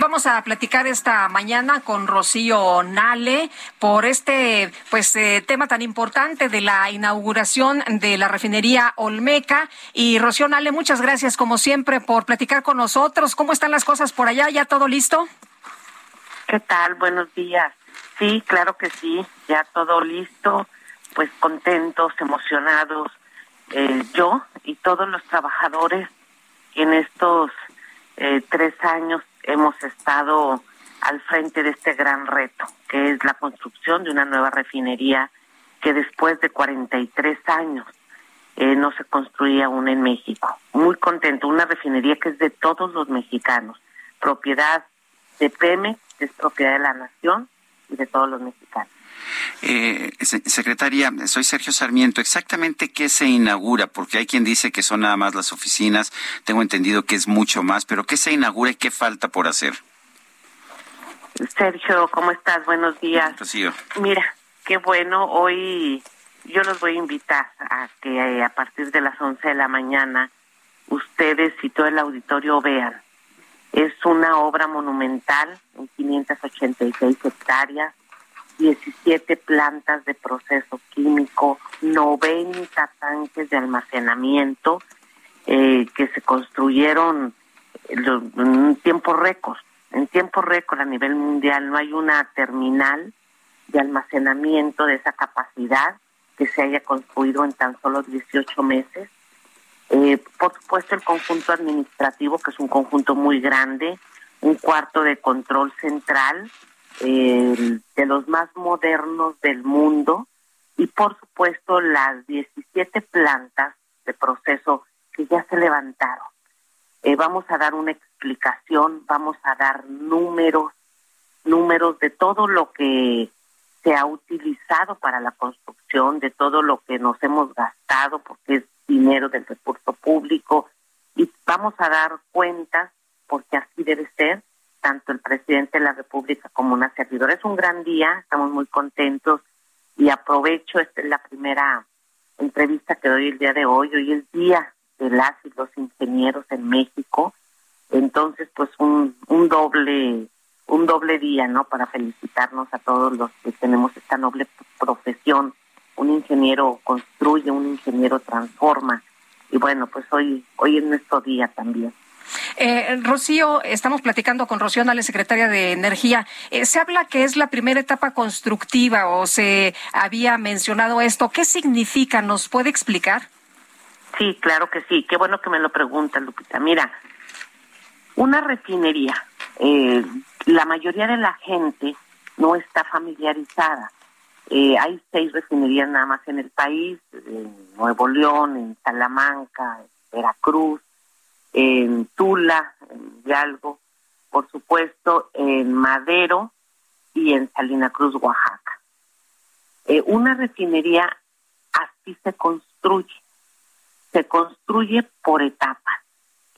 Vamos a platicar esta mañana con Rocío Nale por este pues eh, tema tan importante de la inauguración de la refinería Olmeca y Rocío Nale, muchas gracias como siempre por platicar con nosotros. ¿Cómo están las cosas por allá? ¿Ya todo listo? ¿Qué tal? Buenos días. Sí, claro que sí, ya todo listo, pues contentos, emocionados, eh, yo y todos los trabajadores en estos eh, tres años hemos estado al frente de este gran reto, que es la construcción de una nueva refinería que después de 43 años eh, no se construía una en México. Muy contento, una refinería que es de todos los mexicanos, propiedad de Pemex, es propiedad de la nación y de todos los mexicanos. Eh, secretaria, soy Sergio Sarmiento. ¿Exactamente qué se inaugura? Porque hay quien dice que son nada más las oficinas. Tengo entendido que es mucho más, pero ¿qué se inaugura y qué falta por hacer? Sergio, ¿cómo estás? Buenos días. Rocío. Mira, qué bueno. Hoy yo los voy a invitar a que eh, a partir de las 11 de la mañana ustedes y todo el auditorio vean. Es una obra monumental en 586 hectáreas 17 plantas de proceso químico, 90 tanques de almacenamiento eh, que se construyeron en un tiempo récord. En tiempo récord a nivel mundial no hay una terminal de almacenamiento de esa capacidad que se haya construido en tan solo 18 meses. Eh, por supuesto, el conjunto administrativo, que es un conjunto muy grande, un cuarto de control central, de los más modernos del mundo y por supuesto las 17 plantas de proceso que ya se levantaron. Eh, vamos a dar una explicación, vamos a dar números, números de todo lo que se ha utilizado para la construcción, de todo lo que nos hemos gastado, porque es dinero del recurso público, y vamos a dar cuentas, porque así debe ser, tanto el presidente de la República como una servidora. Es un gran día, estamos muy contentos y aprovecho, esta es la primera entrevista que doy el día de hoy. Hoy es día de las y los ingenieros en México. Entonces, pues un, un doble un doble día, ¿no? Para felicitarnos a todos los que tenemos esta noble profesión. Un ingeniero construye, un ingeniero transforma. Y bueno, pues hoy hoy es nuestro día también. Eh, Rocío, estamos platicando con Rocío Nale, secretaria de Energía. Eh, se habla que es la primera etapa constructiva o se había mencionado esto. ¿Qué significa? ¿Nos puede explicar? Sí, claro que sí. Qué bueno que me lo pregunta, Lupita. Mira, una refinería, eh, la mayoría de la gente no está familiarizada. Eh, hay seis refinerías nada más en el país, en Nuevo León, en Salamanca, en Veracruz, en Tula, en Hidalgo, por supuesto en Madero y en Salina Cruz, Oaxaca. Eh, una refinería así se construye, se construye por etapas.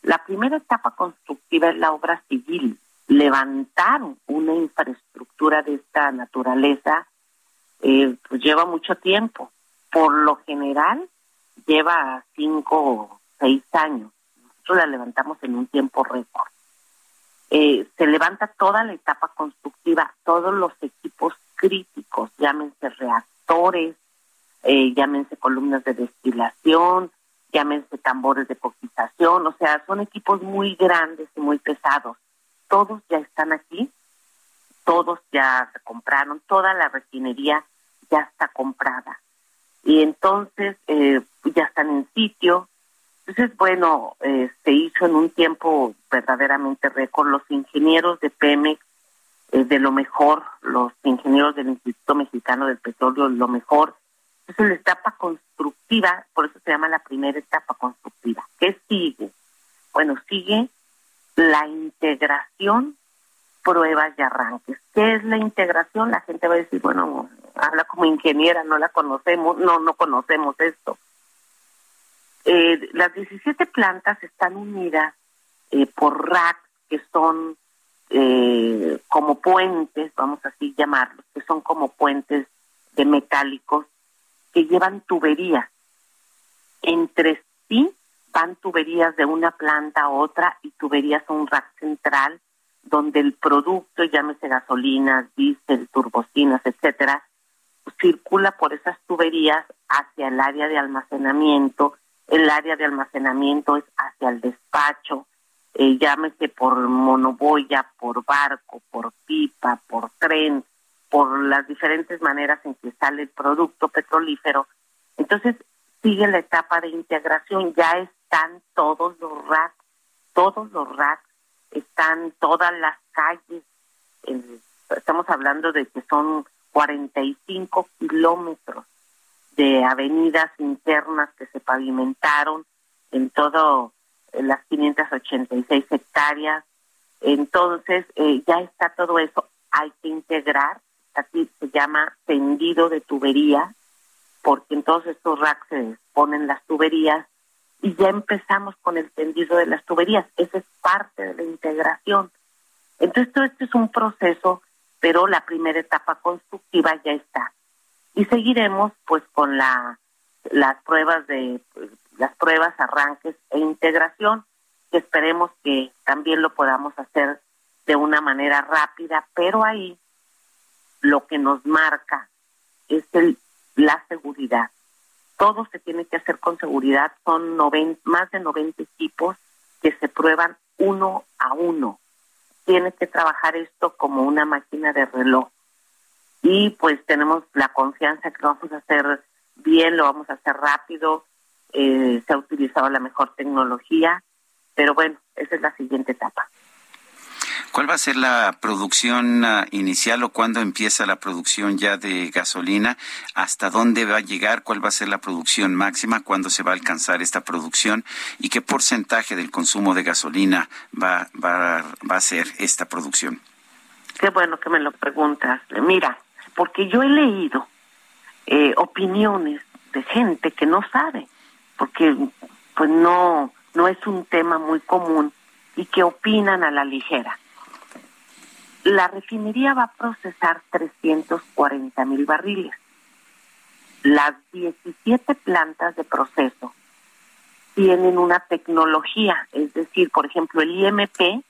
La primera etapa constructiva es la obra civil. Levantar una infraestructura de esta naturaleza eh, pues lleva mucho tiempo. Por lo general lleva cinco o seis años la levantamos en un tiempo récord. Eh, se levanta toda la etapa constructiva, todos los equipos críticos, llámense reactores, eh, llámense columnas de destilación, llámense tambores de coquización, o sea, son equipos muy grandes y muy pesados. Todos ya están aquí, todos ya se compraron, toda la refinería ya está comprada. Y entonces eh, ya están en sitio. Entonces, bueno, eh, se hizo en un tiempo verdaderamente récord. Los ingenieros de Pemex, eh, de lo mejor, los ingenieros del Instituto Mexicano del Petróleo, lo mejor, es la etapa constructiva, por eso se llama la primera etapa constructiva. ¿Qué sigue? Bueno, sigue la integración, pruebas y arranques. ¿Qué es la integración? La gente va a decir, bueno, habla como ingeniera, no la conocemos, no, no conocemos esto. Eh, las 17 plantas están unidas eh, por racks que son eh, como puentes, vamos así llamarlos, que son como puentes de metálicos que llevan tuberías. Entre sí van tuberías de una planta a otra y tuberías a un rack central donde el producto, llámese gasolina, diésel, turbocinas, etcétera, circula por esas tuberías hacia el área de almacenamiento. El área de almacenamiento es hacia el despacho, eh, llámese por monoboya, por barco, por pipa, por tren, por las diferentes maneras en que sale el producto petrolífero. Entonces sigue la etapa de integración, ya están todos los racks, todos los racks, están todas las calles, estamos hablando de que son 45 kilómetros de avenidas internas que se pavimentaron en todo las 586 hectáreas. Entonces, eh, ya está todo eso. Hay que integrar aquí se llama tendido de tubería, porque en todos estos racks se ponen las tuberías y ya empezamos con el tendido de las tuberías. Esa es parte de la integración. Entonces, todo esto es un proceso, pero la primera etapa constructiva ya está. Y seguiremos pues con la las pruebas de las pruebas, arranques e integración, que esperemos que también lo podamos hacer de una manera rápida, pero ahí lo que nos marca es el, la seguridad. Todo se tiene que hacer con seguridad. Son más de 90 equipos que se prueban uno a uno. Tiene que trabajar esto como una máquina de reloj. Y pues tenemos la confianza que lo vamos a hacer bien, lo vamos a hacer rápido. Eh, se ha utilizado la mejor tecnología. Pero bueno, esa es la siguiente etapa. ¿Cuál va a ser la producción ah, inicial o cuándo empieza la producción ya de gasolina? ¿Hasta dónde va a llegar? ¿Cuál va a ser la producción máxima? ¿Cuándo se va a alcanzar esta producción? ¿Y qué porcentaje del consumo de gasolina va, va, va a ser esta producción? Qué bueno que me lo preguntas. Mira, porque yo he leído eh, opiniones de gente que no sabe, porque pues no, no es un tema muy común y que opinan a la ligera. La refinería va a procesar 340 mil barriles. Las 17 plantas de proceso tienen una tecnología, es decir, por ejemplo, el IMP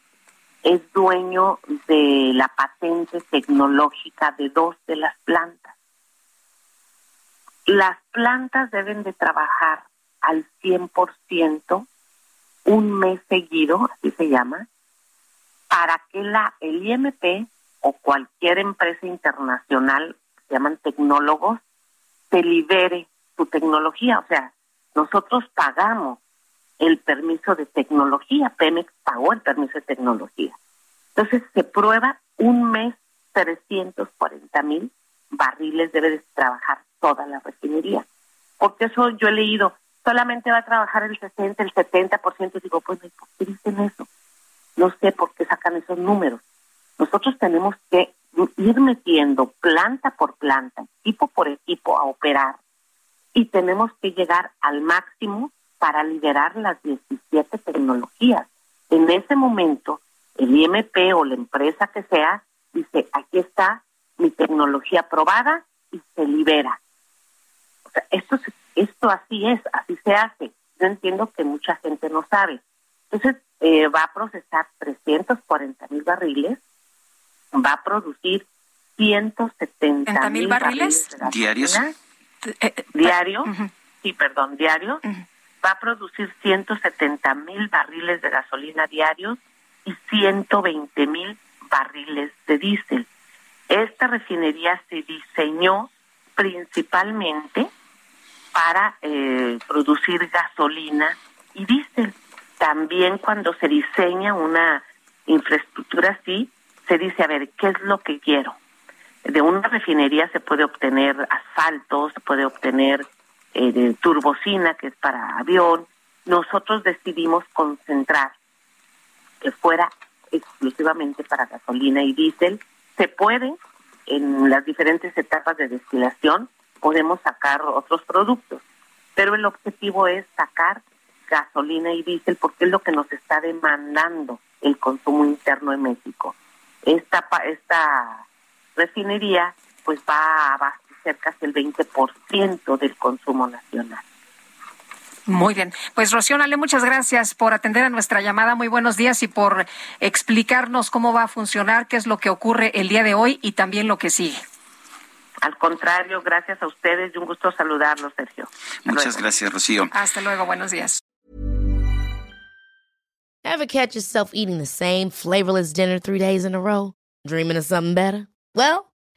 es dueño de la patente tecnológica de dos de las plantas. Las plantas deben de trabajar al 100% un mes seguido, así se llama, para que la, el IMP o cualquier empresa internacional, se llaman tecnólogos, se libere su tecnología. O sea, nosotros pagamos el permiso de tecnología, Pemex pagó el permiso de tecnología. Entonces se prueba un mes 340 mil barriles debe de trabajar toda la refinería. Porque eso yo he leído, solamente va a trabajar el 60, el 70%, digo, pues, ¿por qué dicen eso? No sé por qué sacan esos números. Nosotros tenemos que ir metiendo planta por planta, equipo por equipo a operar y tenemos que llegar al máximo para liberar las 17 tecnologías. En ese momento, el IMP o la empresa que sea dice, aquí está mi tecnología aprobada y se libera. O sea, esto, esto así es, así se hace. Yo entiendo que mucha gente no sabe. Entonces, eh, va a procesar 340 mil barriles, va a producir 170 mil barriles, diarios. Eh, eh, diario, sí, perdón, diario. Va a producir 170 mil barriles de gasolina diarios y 120 mil barriles de diésel. Esta refinería se diseñó principalmente para eh, producir gasolina y diésel. También cuando se diseña una infraestructura así, se dice, a ver, ¿qué es lo que quiero? De una refinería se puede obtener asfalto, se puede obtener eh, turbocina, que es para avión. Nosotros decidimos concentrar que fuera exclusivamente para gasolina y diésel. Se puede, en las diferentes etapas de destilación, podemos sacar otros productos, pero el objetivo es sacar gasolina y diésel porque es lo que nos está demandando el consumo interno en México. Esta, esta refinería pues va a el 20% del consumo nacional. Muy bien. Pues Rocío Nale, muchas gracias por atender a nuestra llamada. Muy buenos días y por explicarnos cómo va a funcionar, qué es lo que ocurre el día de hoy y también lo que sigue. Al contrario, gracias a ustedes y un gusto saludarlos, Sergio. Muchas gracias, Rocío. Hasta luego, buenos días. Ever catch yourself eating the same flavorless dinner three days in a row? Dreaming of something better? Well,